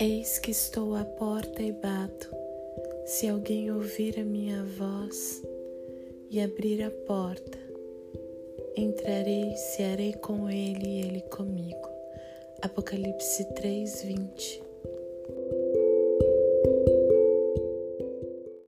Eis que estou à porta e bato. Se alguém ouvir a minha voz e abrir a porta, entrarei, cearei com ele e ele comigo. Apocalipse 3, 20.